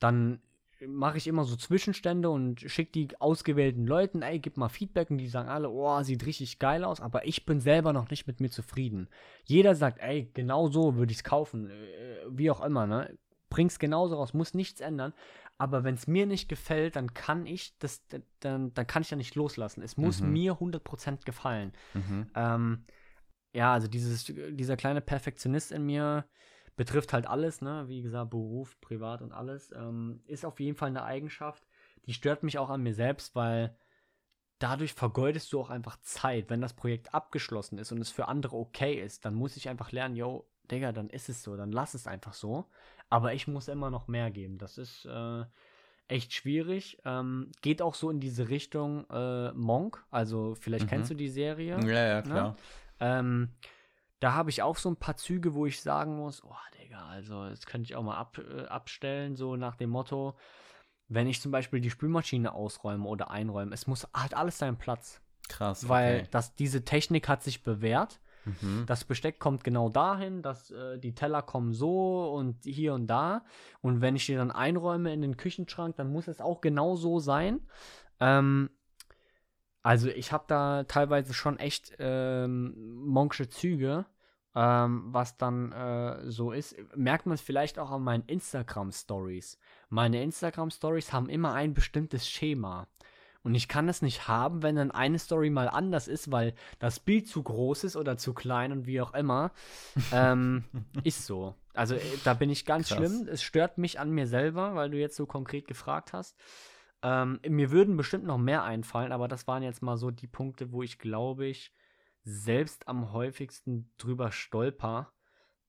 dann mache ich immer so Zwischenstände und schicke die ausgewählten Leuten, ey, gib mal Feedback und die sagen alle, oh, sieht richtig geil aus, aber ich bin selber noch nicht mit mir zufrieden. Jeder sagt, ey, genau so würde ich es kaufen, äh, wie auch immer, ne? Bring's genauso raus, muss nichts ändern. Aber wenn es mir nicht gefällt, dann kann ich das, dann, dann kann ich ja nicht loslassen. Es muss mhm. mir 100% gefallen. Mhm. Ähm, ja, also dieses, dieser kleine Perfektionist in mir betrifft halt alles, ne? Wie gesagt, Beruf, Privat und alles. Ähm, ist auf jeden Fall eine Eigenschaft, die stört mich auch an mir selbst, weil dadurch vergeudest du auch einfach Zeit. Wenn das Projekt abgeschlossen ist und es für andere okay ist, dann muss ich einfach lernen, yo, Digga, dann ist es so, dann lass es einfach so. Aber ich muss immer noch mehr geben. Das ist äh, echt schwierig. Ähm, geht auch so in diese Richtung äh, Monk. Also vielleicht mhm. kennst du die Serie. Ja, ja, ne? klar. Ne? Ähm, da habe ich auch so ein paar Züge, wo ich sagen muss, oh, Digga, also das könnte ich auch mal ab, äh, abstellen, so nach dem Motto, wenn ich zum Beispiel die Spülmaschine ausräume oder einräume, es muss hat alles seinen Platz. Krass. Weil okay. das, diese Technik hat sich bewährt. Mhm. Das Besteck kommt genau dahin, dass äh, die Teller kommen so und hier und da. Und wenn ich die dann einräume in den Küchenschrank, dann muss es auch genau so sein. Ähm, also ich habe da teilweise schon echt ähm, monksche Züge, ähm, was dann äh, so ist. Merkt man es vielleicht auch an meinen Instagram-Stories. Meine Instagram-Stories haben immer ein bestimmtes Schema. Und ich kann das nicht haben, wenn dann eine Story mal anders ist, weil das Bild zu groß ist oder zu klein und wie auch immer. ähm, ist so. Also äh, da bin ich ganz Krass. schlimm. Es stört mich an mir selber, weil du jetzt so konkret gefragt hast. Ähm, mir würden bestimmt noch mehr einfallen, aber das waren jetzt mal so die Punkte, wo ich glaube ich selbst am häufigsten drüber stolper,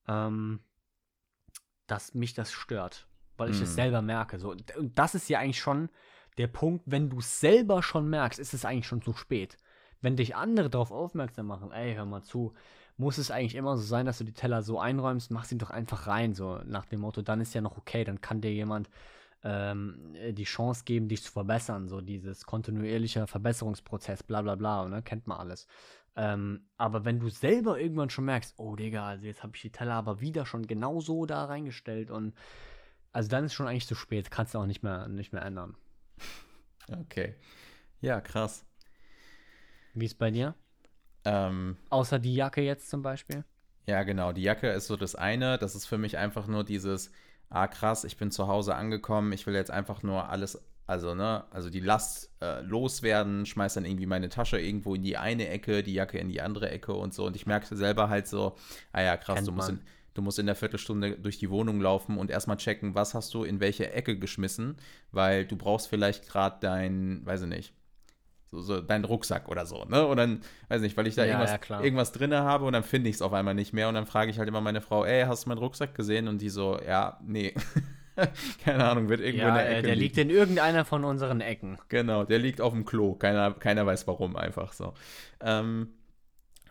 ähm, dass mich das stört, weil ich es mm. selber merke. So, und das ist ja eigentlich schon der Punkt, wenn du selber schon merkst, ist es eigentlich schon zu spät. Wenn dich andere darauf aufmerksam machen, ey, hör mal zu, muss es eigentlich immer so sein, dass du die Teller so einräumst, mach sie doch einfach rein, so nach dem Motto, dann ist ja noch okay, dann kann dir jemand ähm, die Chance geben, dich zu verbessern, so dieses kontinuierliche Verbesserungsprozess, bla bla bla, ne, kennt man alles. Ähm, aber wenn du selber irgendwann schon merkst, oh Digga, also jetzt habe ich die Teller aber wieder schon genau so da reingestellt und also dann ist schon eigentlich zu spät, kannst du auch nicht mehr, nicht mehr ändern. Okay. Ja, krass. Wie ist bei dir? Ähm, Außer die Jacke jetzt zum Beispiel? Ja, genau. Die Jacke ist so das eine. Das ist für mich einfach nur dieses, ah krass, ich bin zu Hause angekommen, ich will jetzt einfach nur alles, also, ne, also die Last äh, loswerden, schmeiß dann irgendwie meine Tasche irgendwo in die eine Ecke, die Jacke in die andere Ecke und so. Und ich merke selber halt so, ah ja, krass, Kennt du musst in, Du musst in der Viertelstunde durch die Wohnung laufen und erstmal checken, was hast du in welche Ecke geschmissen, weil du brauchst vielleicht gerade dein, weiß ich nicht, so, so deinen Rucksack oder so, ne? Und dann, weiß ich nicht, weil ich da ja, irgendwas, ja, irgendwas drin habe und dann finde ich es auf einmal nicht mehr und dann frage ich halt immer meine Frau, ey, hast du meinen Rucksack gesehen? Und die so, ja, nee. Keine Ahnung, wird irgendwo ja, in der Ecke. Der liegt in irgendeiner von unseren Ecken. Genau, der liegt auf dem Klo. Keiner, keiner weiß warum, einfach so. Ähm,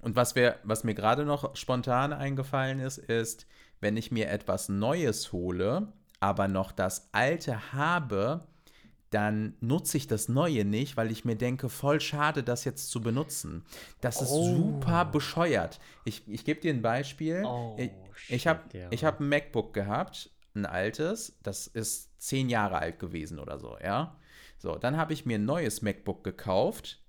und was, wir, was mir gerade noch spontan eingefallen ist, ist, wenn ich mir etwas Neues hole, aber noch das alte habe, dann nutze ich das Neue nicht, weil ich mir denke, voll schade, das jetzt zu benutzen. Das ist Oh. super bescheuert. Ich, ich gebe dir ein Beispiel. Oh, ich ich habe ja. ich hab ein MacBook gehabt, ein altes, das ist zehn Jahre alt gewesen oder so, ja. So, dann habe ich mir ein neues MacBook gekauft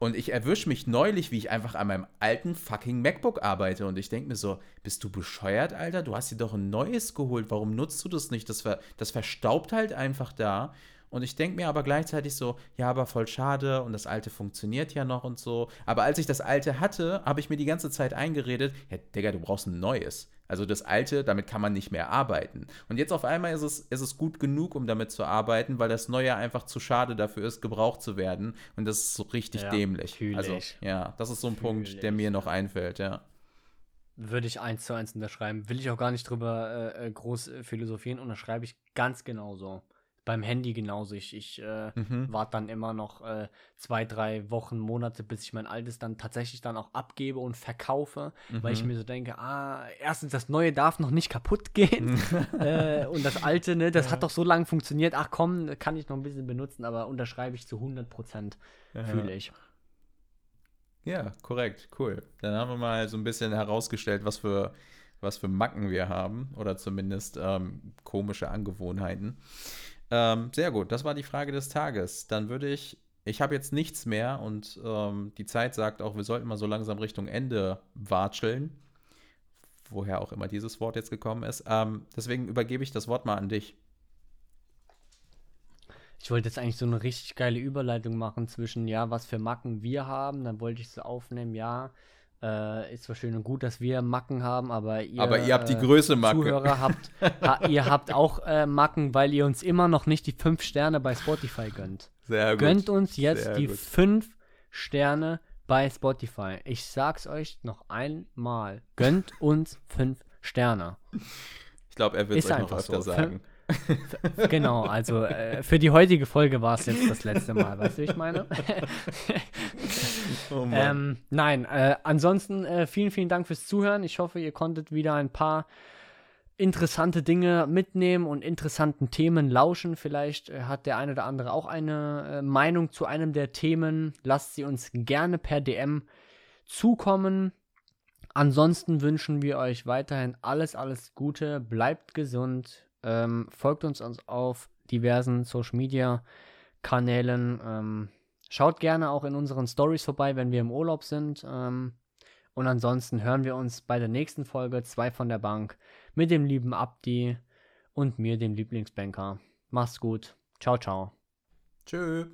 und ich erwische mich neulich, wie ich einfach an meinem alten fucking MacBook arbeite. Und ich denke mir so, bist du bescheuert, Alter? Du hast dir doch ein neues geholt. Warum nutzt du das nicht? Das, ver das verstaubt halt einfach da. Und ich denke mir aber gleichzeitig so, ja, aber voll schade und das alte funktioniert ja noch und so. Aber als ich das alte hatte, habe ich mir die ganze Zeit eingeredet, ja, Digga, du brauchst ein neues. Also das alte, damit kann man nicht mehr arbeiten. Und jetzt auf einmal ist es, ist es gut genug, um damit zu arbeiten, weil das neue einfach zu schade dafür ist, gebraucht zu werden. Und das ist so richtig Ja, dämlich. Also, ja, das ist so ein Punkt, Fühl der mir noch einfällt, ja. Würde ich eins zu eins unterschreiben. Will ich auch gar nicht drüber äh, äh, groß äh, philosophieren. Unterschreibe ich ganz genauso. Beim Handy genauso. Ich, ich äh, Mhm. warte dann immer noch äh, zwei, drei Wochen, Monate, bis ich mein altes dann tatsächlich dann auch abgebe und verkaufe, weil ich Mhm. mir so denke, ah, erstens, das Neue darf noch nicht kaputt gehen. äh, und das Alte, ne, das hat doch so lange funktioniert. Ach komm, kann ich noch ein bisschen benutzen, aber unterschreibe ich zu 100 Prozent. Fühle ich. Ja, korrekt, cool. Dann haben wir mal so ein bisschen herausgestellt, was für, was für Macken wir haben oder zumindest ähm, komische Angewohnheiten. Ähm, sehr gut, das war die Frage des Tages. Dann würde ich, ich habe jetzt nichts mehr und ähm, die Zeit sagt auch, wir sollten mal so langsam Richtung Ende watscheln. Woher auch immer dieses Wort jetzt gekommen ist. Ähm, deswegen übergebe ich das Wort mal an dich. Ich wollte jetzt eigentlich so eine richtig geile Überleitung machen zwischen, ja, was für Macken wir haben. Dann wollte ich so aufnehmen, ja, äh, ist zwar schön und gut, dass wir Macken haben, aber ihr, Aber ihr habt die äh, Größe Macke. Zuhörer habt, ha, ihr habt auch äh, Macken, weil ihr uns immer noch nicht die fünf Sterne bei Spotify gönnt. Sehr gut. Gönnt uns jetzt Sehr die fünf Sterne bei Spotify. Ich sag's euch noch einmal. Gönnt uns fünf Sterne. Ich glaube, er wird es euch noch einfach öfter so. sagen. Genau, also äh, für die heutige Folge war es jetzt das letzte Mal, weißt du, wie ich meine? Oh ähm, nein, äh, ansonsten äh, vielen, vielen Dank fürs Zuhören. Ich hoffe, ihr konntet wieder ein paar interessante Dinge mitnehmen und interessanten Themen lauschen. Vielleicht äh, hat der eine oder andere auch eine äh, Meinung zu einem der Themen. Lasst sie uns gerne per DM zukommen. Ansonsten wünschen wir euch weiterhin alles, alles Gute. Bleibt gesund. Ähm, folgt uns uns auf diversen Social Media Kanälen. Ähm, schaut gerne auch in unseren Stories vorbei, wenn wir im Urlaub sind. Ähm, und ansonsten hören wir uns bei der nächsten Folge, zwei von der Bank, mit dem lieben Abdi und mir, dem Lieblingsbanker. Macht's gut. Ciao, ciao. Tschö.